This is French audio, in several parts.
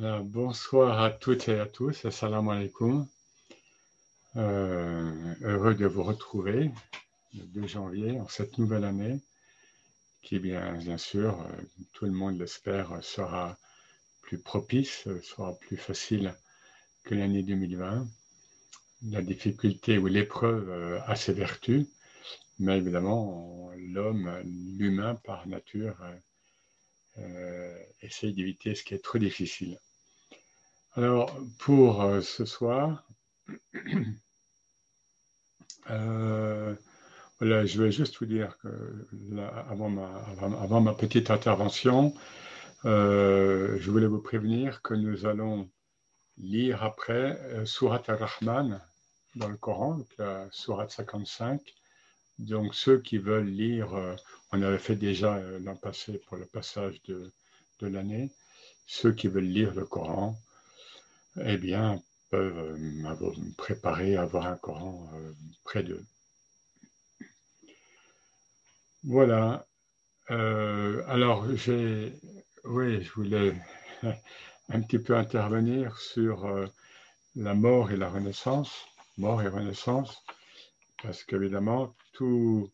bonsoir à toutes et à tous, assalamu alaikum. Euh, heureux de vous retrouver le 2 janvier en cette nouvelle année qui, bien, sûr, euh, tout le monde l'espère, sera plus propice, sera plus facile que l'année 2020. La difficulté ou l'épreuve euh, a ses vertus, mais évidemment, l'homme, l'humain par nature, euh, essaye d'éviter ce qui est trop difficile. Alors, pour euh, ce soir, euh, voilà, je vais juste vous dire que avant, ma, petite intervention, je voulais vous prévenir que nous allons lire après Surat al-Rahman dans le Coran, donc la Surat 55. Donc ceux qui veulent lire, on avait fait déjà l'an passé pour le passage de, de l'année, ceux qui veulent lire le Coran, eh bien, peuvent euh, préparer à avoir un Coran euh, près d'eux. Voilà. Euh, alors, j'ai, oui, je voulais un petit peu intervenir sur la mort et la renaissance, mort et renaissance, parce qu'évidemment, tout,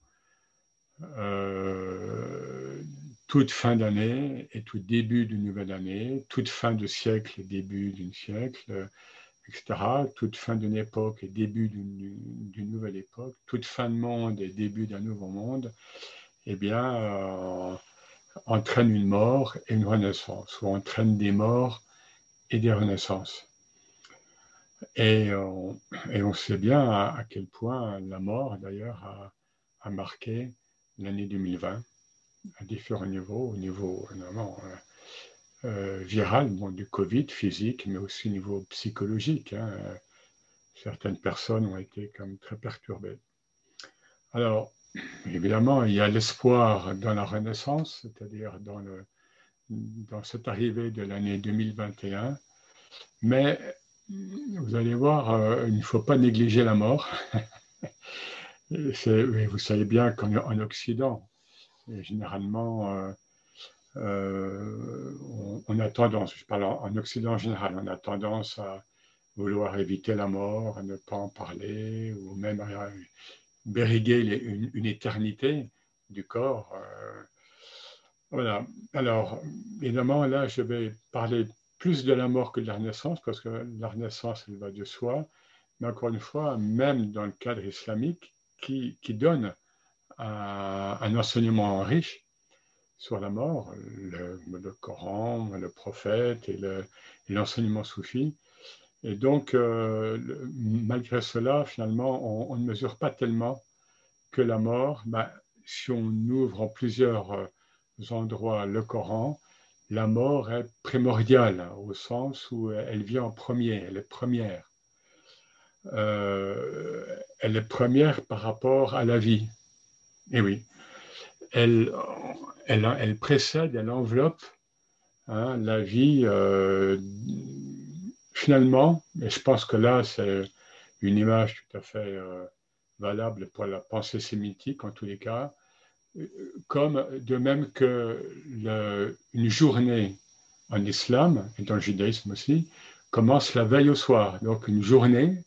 toute fin d'année et tout début d'une nouvelle année, toute fin de siècle et début d'un siècle, etc., toute fin d'une époque et début d'une nouvelle époque, toute fin de monde et début d'un nouveau monde, eh bien, euh, entraîne une mort et une renaissance, ou entraîne des morts et des renaissances. Et on, sait bien à, quel point la mort, d'ailleurs, a marqué l'année 2020 à différents niveaux, au niveau vraiment euh, euh, viral, bon, du Covid physique, mais aussi au niveau psychologique. Hein. Certaines personnes ont été comme très perturbées. Alors, évidemment, il y a l'espoir dans la Renaissance, c'est-à-dire dans, cette arrivée de l'année 2021, mais vous allez voir, euh, il ne faut pas négliger la mort. vous savez bien qu'en Occident, et généralement, euh, euh, on, a tendance, je parle en, Occident en général, on a tendance à vouloir éviter la mort, à ne pas en parler, ou même à bériguer une, éternité du corps. Euh. voilà. Alors, évidemment, là, je vais parler plus de la mort que de la renaissance, parce que la renaissance, elle va de soi. Mais encore une fois, même dans le cadre islamique, qui, qui donne un, enseignement riche sur la mort, le, Coran, le prophète et l'enseignement soufi. Et donc, euh, malgré cela, finalement, on, ne mesure pas tellement que la mort, ben, si on ouvre en plusieurs euh, endroits le Coran, la mort est primordiale au sens où elle vient en premier, elle est première. Euh, elle est première par rapport à la vie. Eh oui, elle, elle, elle précède, elle enveloppe hein, la vie. Euh, finalement, et je pense que là, c'est une image tout à fait euh, valable pour la pensée sémitique en tous les cas, comme de même que une journée en islam et dans le judaïsme aussi commence la veille au soir. Donc une journée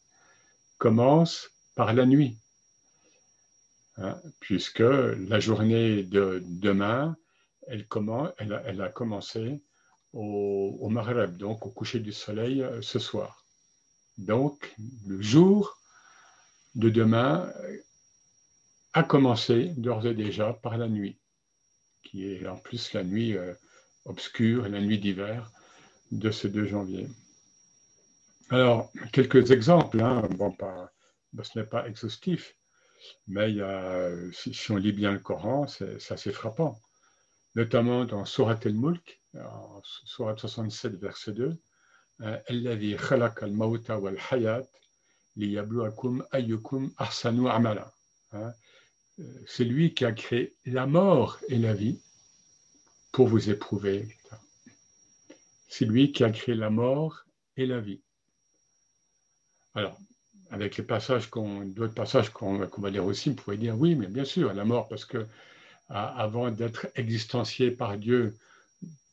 commence par la nuit. Hein, puisque la journée de demain, elle, elle, a, commencé au, au donc au coucher du soleil euh, ce soir. Donc, le jour de demain a commencé d'ores et déjà par la nuit, qui est en plus la nuit euh, obscure, la nuit d'hiver de ce 2 janvier. Alors, quelques exemples, hein. bon, pas, ce n'est pas exhaustif, mais euh, si, on lit bien le Coran, c'est frappant. Notamment dans Surat al-Mulk, Surat 67, verset 2, euh, khalaq al-mauta wal-hayat liyabluakum ayyukum ahsanu amala. Hein, euh, c'est lui qui a créé la mort et la vie pour vous éprouver. C'est lui qui a créé la mort et la vie. Alors, avec les passages d'autres passages qu'on va lire aussi, on pourrait dire oui, mais bien sûr, la mort, parce que avant d'être existencié par Dieu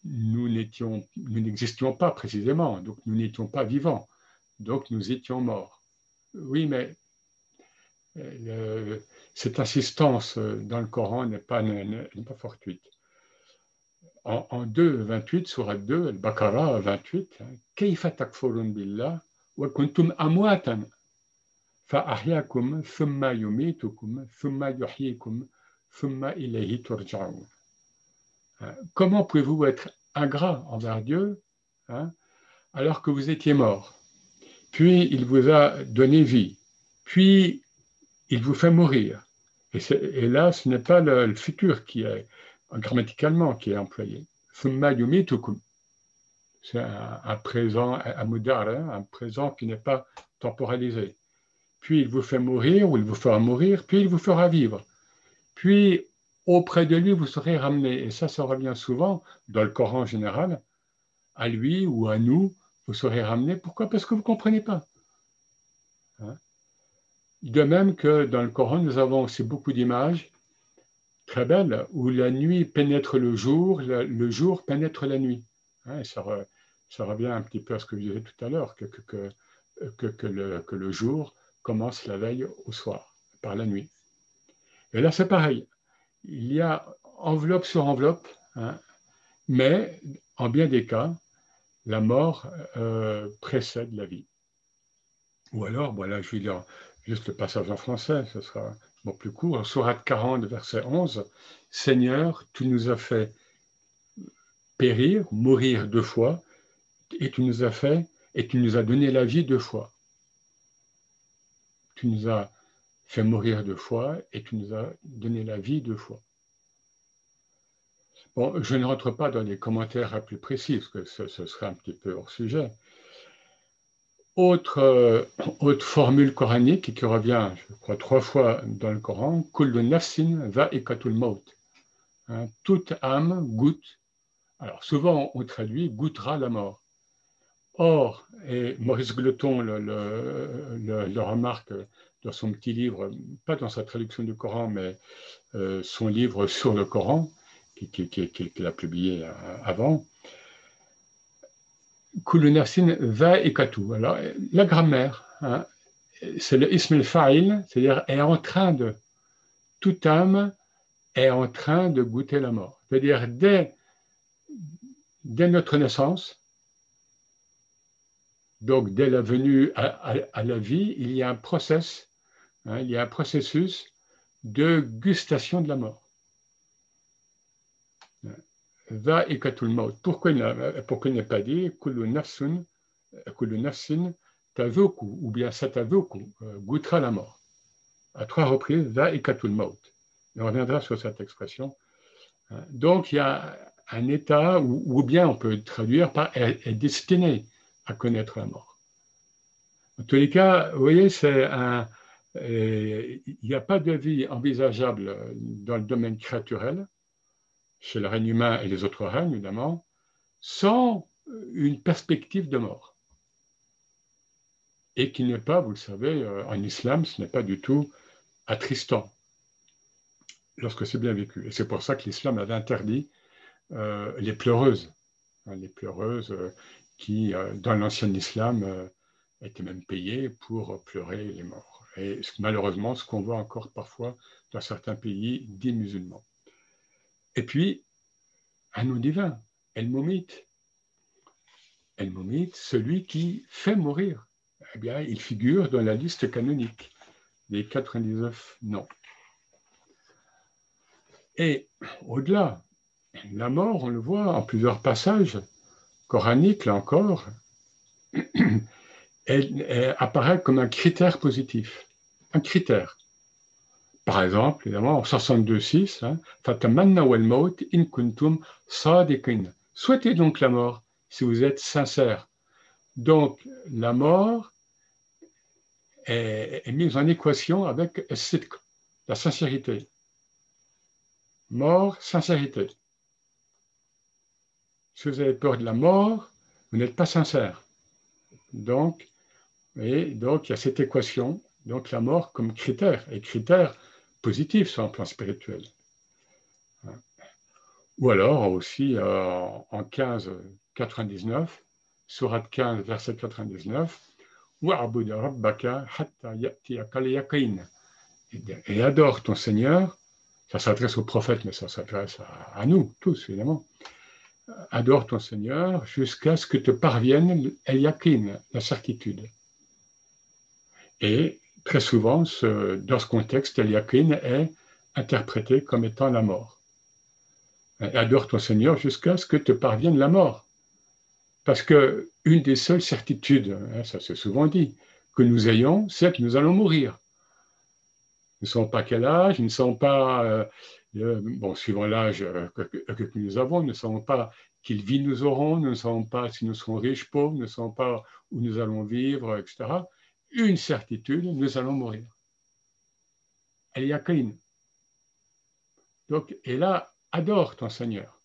nous n'étions, nous n'existions pas précisément, donc nous n'étions pas vivants, donc nous étions morts. Oui, mais euh, cette insistance dans le Coran n'est pas, n'est pas fortuite. En, en 2, 28, surat 2, Al-Baqarah 28, Kayfa takfurun billah wa kuntum amwatan فأحياكم ثم يميتكم ثم يحييكم ثم إليه ترجعون Hein? Comment pouvez-vous être ingrat envers Dieu hein, alors que vous étiez mort Puis il vous a donné vie. Puis il vous fait mourir. Et, là, ce n'est pas le, futur qui est grammaticalement qui est employé. C'est un, un, présent, un moderne, hein, un présent qui n'est pas temporalisé. Puis il vous fait mourir ou il vous fera mourir, puis il vous fera vivre. Puis auprès de lui, vous serez ramené. Et ça, ça revient souvent dans le Coran en général. À lui ou à nous, vous serez ramené. Pourquoi? Parce que vous ne comprenez pas. Hein? de même que dans le Coran, nous avons aussi beaucoup d'images très belles où la nuit pénètre le jour, le, jour pénètre la nuit. Hein? ça, revient un petit peu à ce que je disais tout à l'heure, que, que, le, que le jour commence la veille au soir, par la nuit. Et là, c'est pareil il y a enveloppe sur enveloppe, hein, mais en bien des cas, la mort euh, précède la vie. Ou alors, voilà, je vais lire juste le passage en français, ce sera beaucoup plus court. Surat 40, verset 11, Seigneur, tu nous as fait périr, mourir deux fois, et tu nous as fait, et tu nous as donné la vie deux fois. Tu nous as fait mourir deux fois et tu nous as donné la vie deux fois. Bon, je ne rentre pas dans les commentaires plus précis, parce que ce, serait un petit peu hors sujet. Autre, euh, autre formule coranique qui revient, je crois, trois fois dans le Coran, Kullu nafsin va ekatul maut. Hein, toute âme goûte. Alors souvent on traduit goûtera la mort. Or, et Maurice Gloton le, remarque dans son petit livre, pas dans sa traduction du Coran, mais euh, son livre sur le Coran, qu'il a publié euh, avant. Kulunafsin va et katou. Alors, la grammaire, hein, c'est le ism fa'il, c'est-à-dire est en train de, toute âme est en train de goûter la mort. C'est-à-dire, dès, dès notre naissance, donc dès la venue à la vie, il y a un process Hein, il y a un processus de gustation de la mort. Va et Pourquoi il n'est pas dit Kullu nafsun, tavuku, ou bien satavuku, euh, goûtera la mort. À trois reprises, va et maut. on reviendra sur cette expression. Hein, donc, il y a un état, ou, bien on peut traduire par est destiné à connaître la mort. En tous les cas, vous voyez, un, il n'y a pas de vie envisageable dans le domaine créaturel, chez le règne humain et les autres règnes, évidemment, sans une perspective de mort. Et qui n'est pas, vous le savez, euh, en islam, ce n'est pas du tout attristant lorsque c'est bien vécu. Et c'est pour ça que l'islam avait interdit euh, les pleureuses, les pleureuses euh, qui, dans l'ancien islam, étaient même payées pour pleurer les morts et malheureusement ce qu'on voit encore parfois dans certains pays dits musulmans. Et puis, un nom divin, El Momit. El Momit, celui qui fait mourir. Eh bien, il figure dans la liste canonique des 99 noms. Et au-delà, la mort, on le voit en plusieurs passages coraniques, là encore, elle, apparaît comme un critère positif. Un critère. Par exemple, évidemment, en 62.6, hein, in kuntum Souhaitez donc la mort si vous êtes sincère. Donc, la mort est, mise en équation avec la sincérité. Mort, sincérité. Si vous avez peur de la mort, vous n'êtes pas sincère. Donc, donc, il y a cette équation, donc la mort comme critère, et critère positif sur un plan spirituel. Ou alors aussi en 1599, surat 15, verset 99, et adore ton Seigneur, ça s'adresse au prophète, mais ça s'adresse à, nous tous, évidemment. Adore ton Seigneur jusqu'à ce que te parvienne el yakin, la certitude. Et très souvent, dans ce contexte, el est interprété comme étant la mort. Adore ton Seigneur jusqu'à ce que te parvienne la mort. Parce que une des seules certitudes, hein, ça c'est souvent dit, que nous ayons, c'est que nous allons mourir. Nous ne savons pas quel âge, nous ne savons pas, euh, euh, bon, suivant l'âge euh, que, nous avons, nous ne savons pas quelle vie nous aurons, nous ne savons pas si nous serons riches, pauvres, nous ne savons pas où nous allons vivre, etc. Une certitude, nous allons mourir. Elle y a qu'une. Donc, et là, adore ton Seigneur.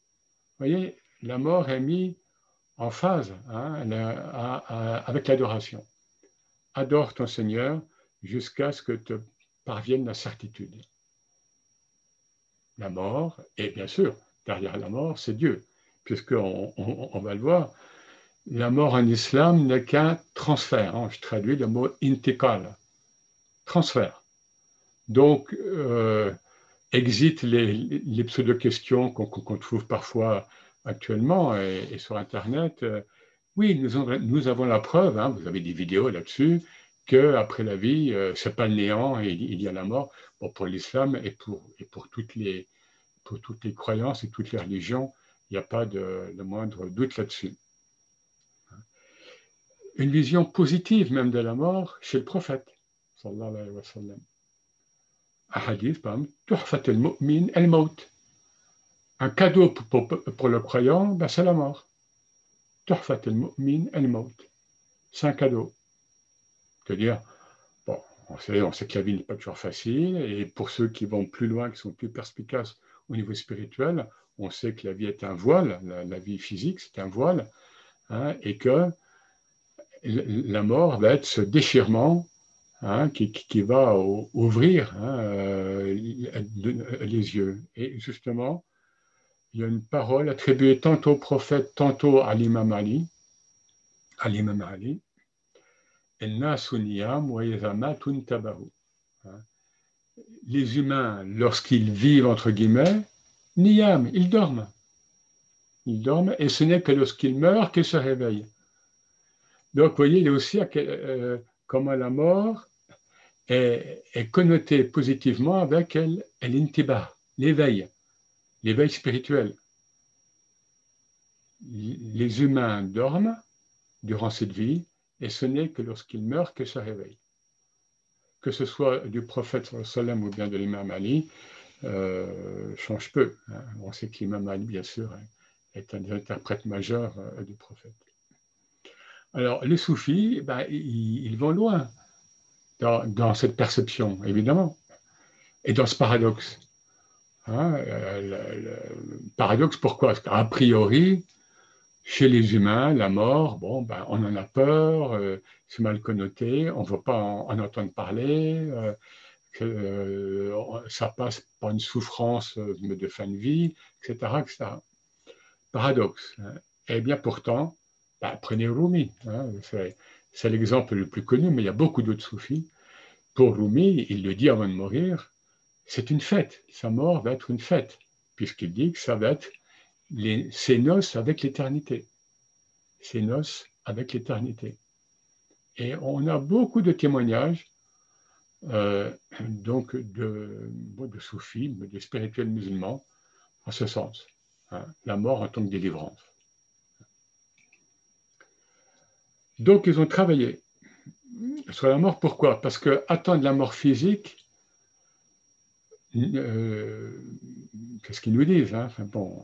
Vous voyez, la mort est mise en phase hein, avec l'adoration. Adore ton Seigneur jusqu'à ce que te parvienne la certitude. La mort, et bien sûr, derrière la mort, c'est Dieu, puisqu'on on, va le voir, la mort en islam n'est qu'un transfert. Hein. je traduis le mot intikal, transfert. Donc, euh, exit les, pseudo-questions qu'on trouve parfois actuellement et, sur Internet, euh, oui, nous, avons la preuve, hein, vous avez des vidéos là-dessus, qu'après la vie, euh, c'est pas le néant et il y a la mort. Pour l'islam et pour, et pour, toutes les, pour toutes les croyances et toutes les religions, il n'y a pas de, moindre doute là-dessus. Une vision positive même de la mort chez le prophète, sallallahu alayhi wa sallam. Un hadith, par exemple, un cadeau pour, le croyant, ben c'est la mort. C'est un cadeau. C'est-à-dire, on sait, on que la vie n'est pas toujours facile, et pour ceux qui vont plus loin, qui sont plus perspicaces au niveau spirituel, on sait que la vie est un voile, la, vie physique, c'est un voile, hein, et que la mort va être ce déchirement hein, qui, va ouvrir hein, euh, les yeux. Et justement, il y a une parole attribuée tantôt au prophète, tantôt à l'imam Ali, à l'imam Ali. Les humains, lorsqu'ils vivent, entre guillemets, niyam, ils dorment. Ils dorment et ce n'est que lorsqu'ils meurent qu'ils se réveillent. Donc, vous voyez, il y a aussi euh, comment la mort est, connotée positivement avec l'intiba, l'éveil l'éveil spirituel. Les humains dorment durant cette vie et ce n'est que lorsqu'ils meurent qu'ils se réveillent. Que ce soit du prophète sallam ou bien de l'imam Ali, euh, change peu. Hein. On sait que l'imam Ali, bien sûr, est un des interprètes majeurs euh, du prophète. Alors, les soufis, ben, ils, vont loin dans, cette perception, évidemment, et dans ce paradoxe. Hein, euh, paradoxe, pourquoi? Parce qu'a priori, chez les humains, la mort, bon, ben, on en a peur, euh, c'est mal connoté, on ne veut pas en, entendre parler, euh, ça passe par une souffrance de fin de vie, etc. Paradoxe. Hein. Eh bien pourtant, ben, prenez Rumi, hein, c'est l'exemple le plus connu, mais il y a beaucoup d'autres soufis. Pour Rumi, il le dit avant de mourir, c'est une fête. Sa mort va être une fête, puisqu'il dit que ça va être ses noces avec l'éternité. Ses noces avec l'éternité. Et on a beaucoup de témoignages euh, donc de, soufis, de spirituels musulmans, en ce sens. Hein, la mort en tant que délivrance. Donc ils ont travaillé sur la mort. Pourquoi? Parce que attendre la mort physique, euh, qu'est-ce qu'ils nous disent hein? Bon,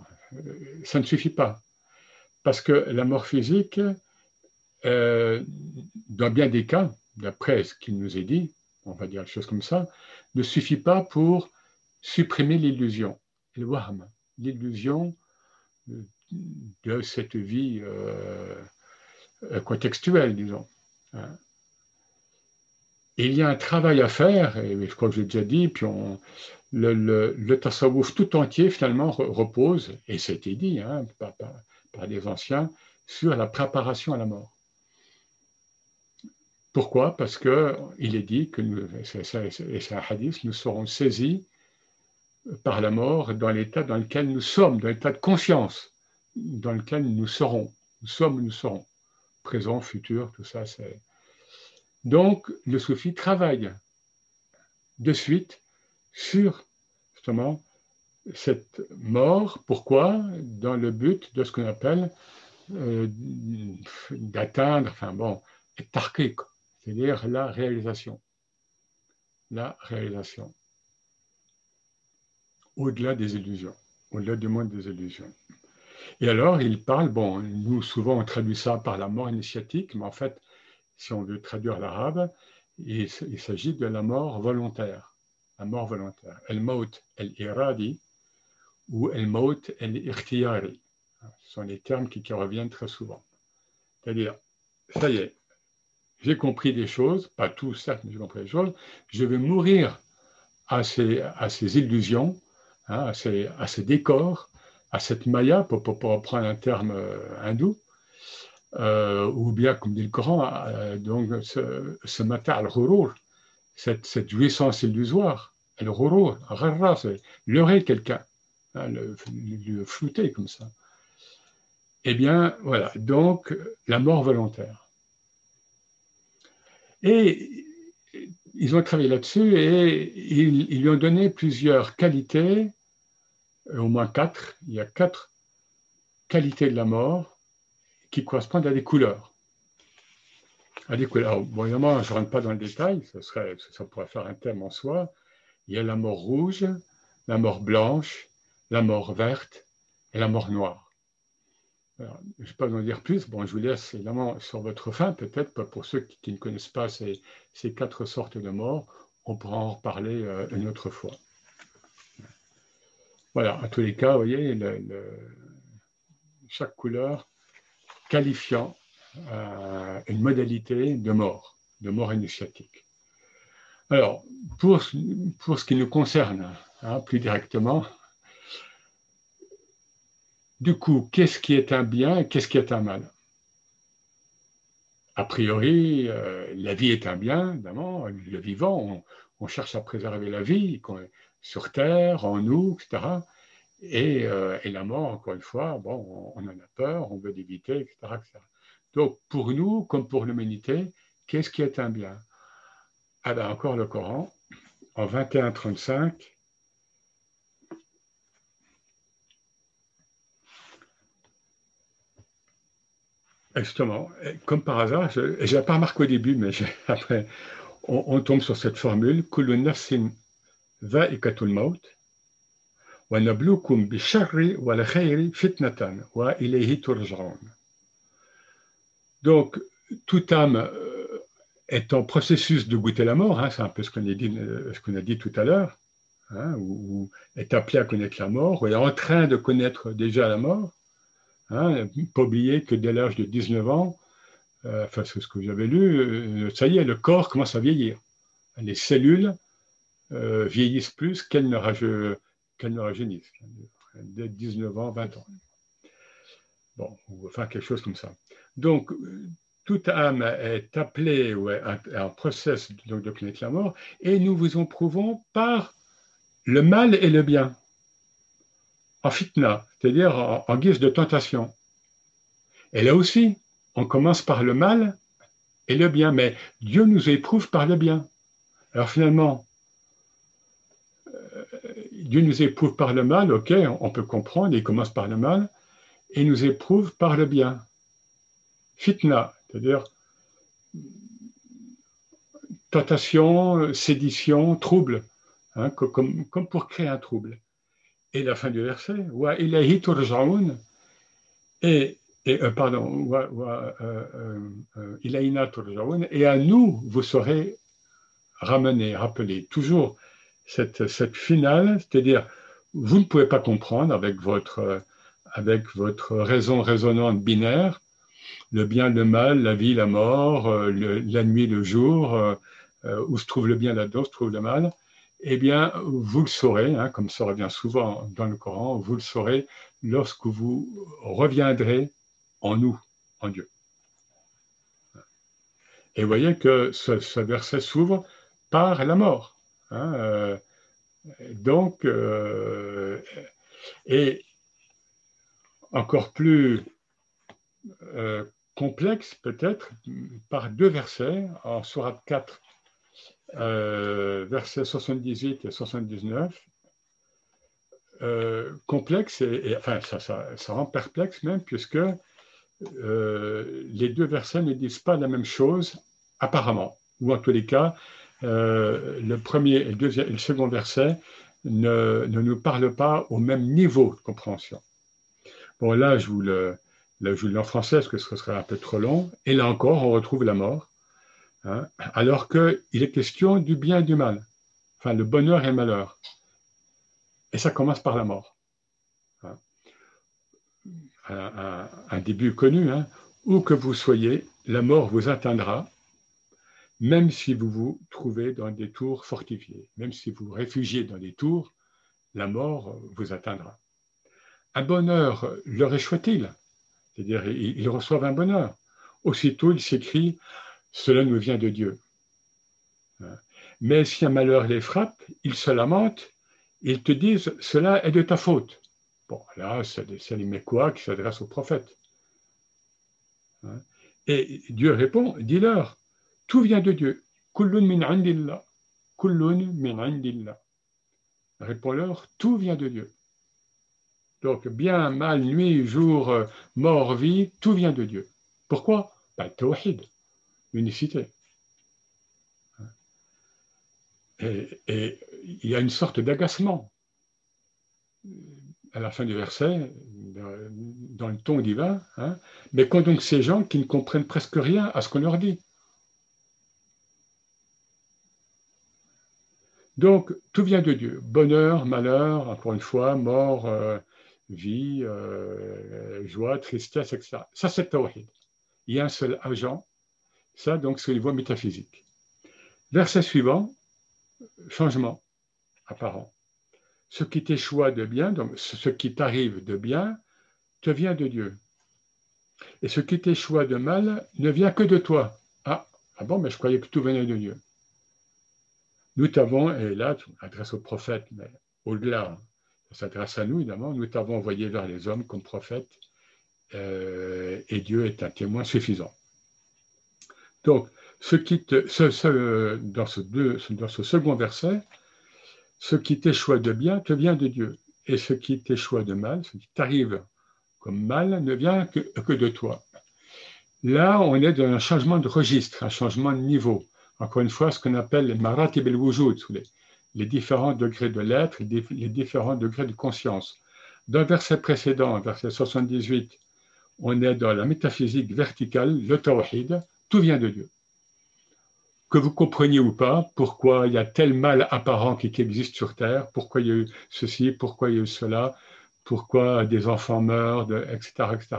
Ça ne suffit pas. Parce que la mort physique, euh, dans bien des cas, d'après ce qu'il nous est dit, on va dire les choses comme ça, ne suffit pas pour supprimer l'illusion, le waham, l'illusion de cette vie contextuelle, disons. Hein il y a un travail à faire, et je crois que j'ai déjà dit, puis on, le, le, tout entier finalement repose, et c'était dit hein, par, par, les anciens, sur la préparation à la mort. Pourquoi? Parce qu'il est dit que, et c'est un hadith, nous serons saisis par la mort dans l'état dans lequel nous sommes, dans l'état de conscience dans lequel nous serons. Nous sommes, nous serons. Présent, futur, tout ça, c'est. Donc, le soufi travaille de suite sur justement cette mort. Pourquoi? Dans le but de ce qu'on appelle euh, d'atteindre, enfin bon, tarkik, c'est-à-dire la réalisation. La réalisation. Au-delà des illusions, au-delà du monde des illusions. Et alors, il parle, bon, nous souvent on traduit ça par la mort initiatique, mais en fait, si on veut traduire l'arabe, il, s'agit de la mort volontaire. La mort volontaire. El maut el iradi ou el maut el irtiyari. Ce sont les termes qui, reviennent très souvent. C'est-à-dire, ça y est, j'ai compris des choses, pas tout certes, mais j'ai compris des choses, je vais mourir à ces, illusions, hein, à, ces, décors, à cette maya, pour, pour, reprendre un terme euh, hindou, euh, ou bien, comme dit le Coran, euh, donc ce, ce matin, al cette, jouissance illusoire, le ghurur, c'est leurrer quelqu'un, hein, le, flouter comme ça. Eh bien, voilà, donc la mort volontaire. Et ils ont travaillé là-dessus et ils, ils, lui ont donné plusieurs qualités, au moins quatre. Il y a quatre qualités de la mort qui correspondent à des couleurs. À. Bon, évidemment, je ne rentre pas dans le détail, ça, serait, ça pourrait faire un thème en soi. Il y a la mort rouge, la mort blanche, la mort verte et la mort noire. je ne vais pas en dire plus. Bon, je vous laisse évidemment sur votre fin, peut-être pour ceux qui, ne connaissent pas ces, ces, quatre sortes de morts. On pourra en reparler euh, une autre fois. Voilà, en tous les cas, vous voyez, chaque couleur qualifiant euh, une modalité de mort, de mort initiatique. Alors, pour, pour ce qui nous concerne hein, plus directement, du coup, qu'est-ce qui est un bien et qu'est-ce qui est un mal? A priori, euh, la vie est un bien, évidemment, le vivant, on, cherche à préserver la vie sur Terre, en nous, etc. Euh, et, la mort, encore une fois, bon, on, en a peur, on veut l'éviter, etc., Donc, pour nous, comme pour l'humanité, qu'est-ce qui est un bien Ah ben, encore le Coran, en 21-35, Justement, comme par hasard, je n'ai pas remarqué au début, mais après, on, tombe sur cette formule, Kulun nafsin va maut, donc, toute âme euh, est en processus de goûter la mort, hein, c'est un peu ce qu'on a dit, euh, tout à l'heure, hein, ou, est appelé à connaître la mort, ou est en train de connaître déjà la mort. Hein, pas oublier que dès l'âge de 19 ans, euh, enfin c'est ce que j'avais lu, ça y est, le corps commence à vieillir. Les cellules vieillissent plus qu'elles ne, qu'elle ne rajeunisse, dès 19 ans, 20 ans. Bon, faire quelque chose comme ça. Donc, toute âme est appelée ou est en process donc, de connaître la mort, et nous vous en prouvons par le mal et le bien, en fitna, c'est-à-dire en, guise de tentation. Et là aussi, on commence par le mal et le bien, mais Dieu nous éprouve par le bien. Alors finalement, Dieu nous éprouve par le mal, ok, on peut comprendre, il commence par le mal, et nous éprouve par le bien. Fitna, c'est-à-dire tentation, sédition, trouble, hein, comme, pour créer un trouble. Et la fin du verset, wa ilahi turja'un, et, et euh, pardon, wa, wa, euh, euh, et à nous vous serez ramenés, rappelés, toujours cette, cette finale, c'est-à-dire vous ne pouvez pas comprendre avec votre, avec votre raison résonante binaire le bien, le mal, la vie, la mort, euh, la nuit, le jour, euh, euh, où se trouve le bien là-dedans, se trouve le mal. eh bien, vous le saurez, hein, comme ça revient souvent dans le Coran, vous le saurez lorsque vous reviendrez en nous, en Dieu. Et vous voyez que ce, verset s'ouvre par la mort. Hein, donc, et encore plus complexe peut-être par deux versets en Surat 4, versets 78 et 79. complexe et, enfin ça, ça, rend perplexe même puisque les deux versets ne disent pas la même chose apparemment, ou en tous les cas, euh, le premier et le, second verset ne, nous parlent pas au même niveau de compréhension. Bon, là, je vous le, là, je lis en français parce que ce serait un peu trop long. Et là encore, on retrouve la mort, hein, alors qu'il est question du bien et du mal, enfin, le bonheur et le malheur. Et ça commence par la mort. Hein. Un, début connu, hein. où que vous soyez, la mort vous atteindra même si vous vous trouvez dans des tours fortifiées, même si vous vous réfugiez dans des tours, la mort vous atteindra. Un bonheur leur échoit-il C'est-à-dire, ils reçoivent un bonheur. Aussitôt, il s'écrit Cela nous vient de Dieu. Mais si un malheur les frappe, ils se lamentent, ils te disent Cela est de ta faute. Bon, là, c'est les quoi qui s'adresse au prophète. Et Dieu répond Dis-leur tout vient de Dieu. Kullun min indillah. Kullun min indillah. Réponds-leur, tout vient de Dieu. Donc, bien, mal, nuit, jour, mort, vie, tout vient de Dieu. Pourquoi? Ben, Tawhid, l'unicité. Et, il y a une sorte d'agacement à la fin du verset, dans le ton divin, hein. mais quand donc ces gens qui ne comprennent presque rien à ce qu'on leur dit? Donc, tout vient de Dieu. Bonheur, malheur, encore une fois, mort, euh, vie, euh, joie, tristesse, etc. Ça, c'est Tawhid. Il y a un seul agent. Ça, donc, c'est au niveau métaphysique. Verset suivant, changement apparent. Ce qui t'échoue de bien, donc ce qui t'arrive de bien, te vient de Dieu. Et ce qui t'échoue de mal ne vient que de toi. Ah, ah bon, mais je croyais que tout venait de Dieu. Nous t'avons, et là, adresse au prophète, mais au-delà, ça s'adresse à nous, évidemment, nous t'avons envoyé vers les hommes comme prophète, euh, et Dieu est un témoin suffisant. Donc, ce qui te, dans, ce dans ce second verset, ce qui t'échoue de bien te vient de Dieu, et ce qui t'échoue de mal, ce qui t'arrive comme mal, ne vient que, que de toi. Là, on est dans un changement de registre, un changement de niveau encore une fois, ce qu'on appelle les maratib el-wujud, les, différents degrés de l'être, les, différents degrés de conscience. Dans le verset précédent, verset 78, on est dans la métaphysique verticale, le tawhid, tout vient de Dieu. Que vous compreniez ou pas pourquoi il y a tel mal apparent qui, existe sur Terre, pourquoi il y a eu ceci, pourquoi il y a eu cela, pourquoi des enfants meurent, etc., etc.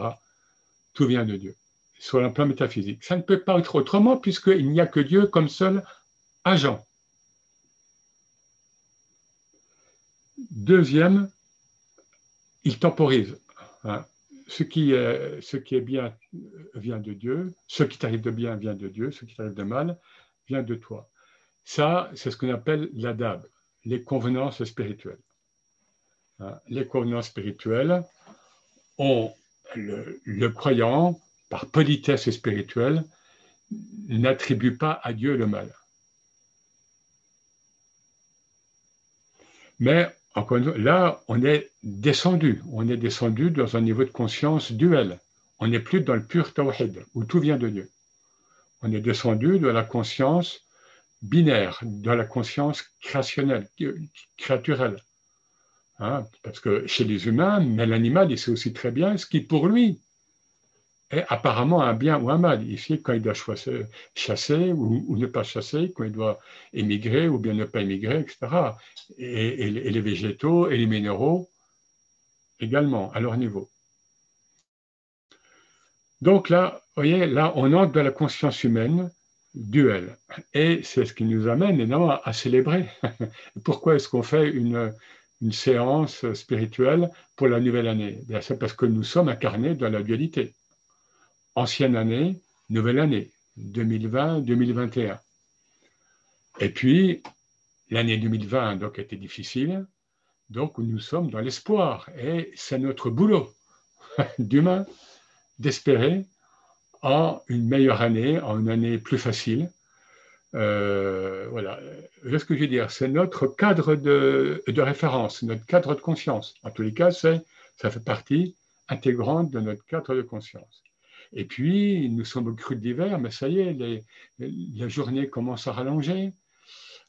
Tout vient de Dieu sur un plan métaphysique. Ça ne peut pas être autrement puisqu'il n'y a que Dieu comme seul agent. Deuxième, il temporise. Hein. Ce, qui est, bien vient de Dieu, ce qui t'arrive de bien vient de Dieu, ce qui t'arrive de mal vient de toi. Ça, c'est ce qu'on appelle l'adab, les convenances spirituelles. Hein. Les convenances spirituelles ont le croyant par politesse spirituelle, n'attribue pas à Dieu le mal. Mais là, on est descendu. On est descendu dans un niveau de conscience duel. On n'est plus dans le pur tawhid, où tout vient de Dieu. On est descendu de la conscience binaire, dans la conscience créationnelle, créaturelle. Hein, parce que chez les humains, mais l'animal, il sait aussi très bien ce qui, pour lui, est apparemment un bien ou un mal. Ici, quand il doit chasser ou, ne pas chasser, quand il doit émigrer ou bien ne pas émigrer, etc. Et, les végétaux et les minéraux également, à leur niveau. Donc là, vous voyez, là, on entre dans la conscience humaine duel. Et c'est ce qui nous amène évidemment à célébrer. Pourquoi est-ce qu'on fait une, une séance spirituelle pour la nouvelle année? C'est parce que nous sommes incarnés dans la dualité. Ancienne année, nouvelle année, 2020-2021. Et puis, l'année 2020 donc, était difficile, donc nous sommes dans l'espoir. Et c'est notre boulot d'humain d'espérer en une meilleure année, en une année plus facile. Euh, voilà, ce que je veux dire, c'est notre cadre de, référence, notre cadre de conscience. En tous les cas, ça fait partie intégrante de notre cadre de conscience. Et puis, nous sommes au cru d'hiver, mais ça y est, la journée commence à rallonger.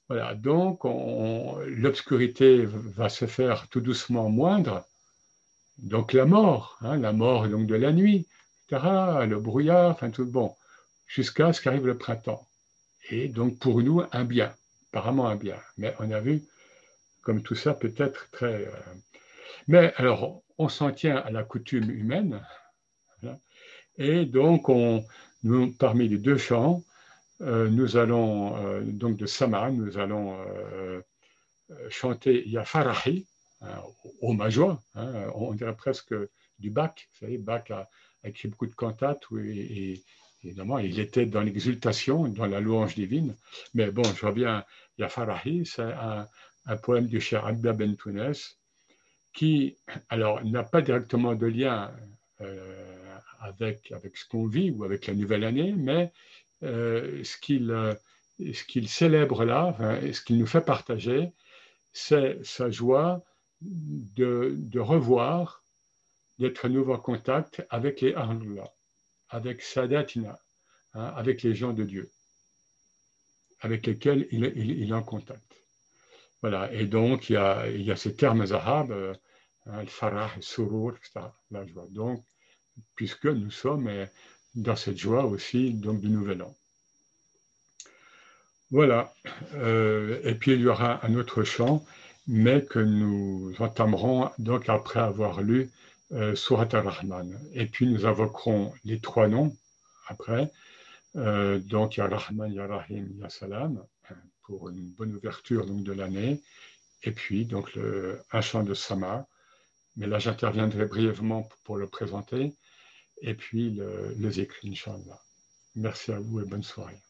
Voilà, donc l'obscurité va se faire tout doucement moindre. Donc la mort, hein, la mort donc de la nuit, le brouillard, enfin tout bon, jusqu'à ce qu'arrive le printemps. Et donc pour nous, un bien, apparemment un bien. Mais on a vu comme tout ça peut être très... Euh, mais alors, on s'en tient à la coutume humaine. Et donc, parmi les deux chants, euh, nous allons, euh, donc de Sama, nous allons chanter Yafarahi, hein, au major, hein, on dirait presque du bac, vous savez, bac à, écrit beaucoup de cantates et, évidemment, il était dans l'exultation, dans la louange divine. Mais bon, je reviens, Yafarahi, c'est un, poème du cher Abba Ben qui, alors, n'a pas directement de lien euh, avec, avec ce qu'on vit ou avec la nouvelle année, mais euh, ce qu'il euh, ce célèbre là, ce qu'il nous fait partager, c'est sa joie de, de revoir d'être à nouveau en contact avec les Ahlullah, avec Sadatina, hein, avec les gens de Dieu, avec lesquels il, est en contact. Voilà, et donc il y a, il y a ces termes arabes, euh, hein, le farah, le surur, etc., la joie. Donc, puisque nous sommes euh, dans cette joie aussi, donc du Nouvel An. Voilà, euh, et puis il y aura un autre chant, mais que nous entamerons donc après avoir lu euh, Surat al-Rahman. Et puis nous invoquerons les trois noms après. Euh, donc, Ya Rahman, Ya Rahim, Salam, pour une bonne ouverture donc, de l'année. Et puis, donc, le, un chant de Sama. Mais là, j'interviendrai brièvement pour, le présenter. Et puis, le, le Zikr, Inch'Allah. Merci à vous et bonne soirée.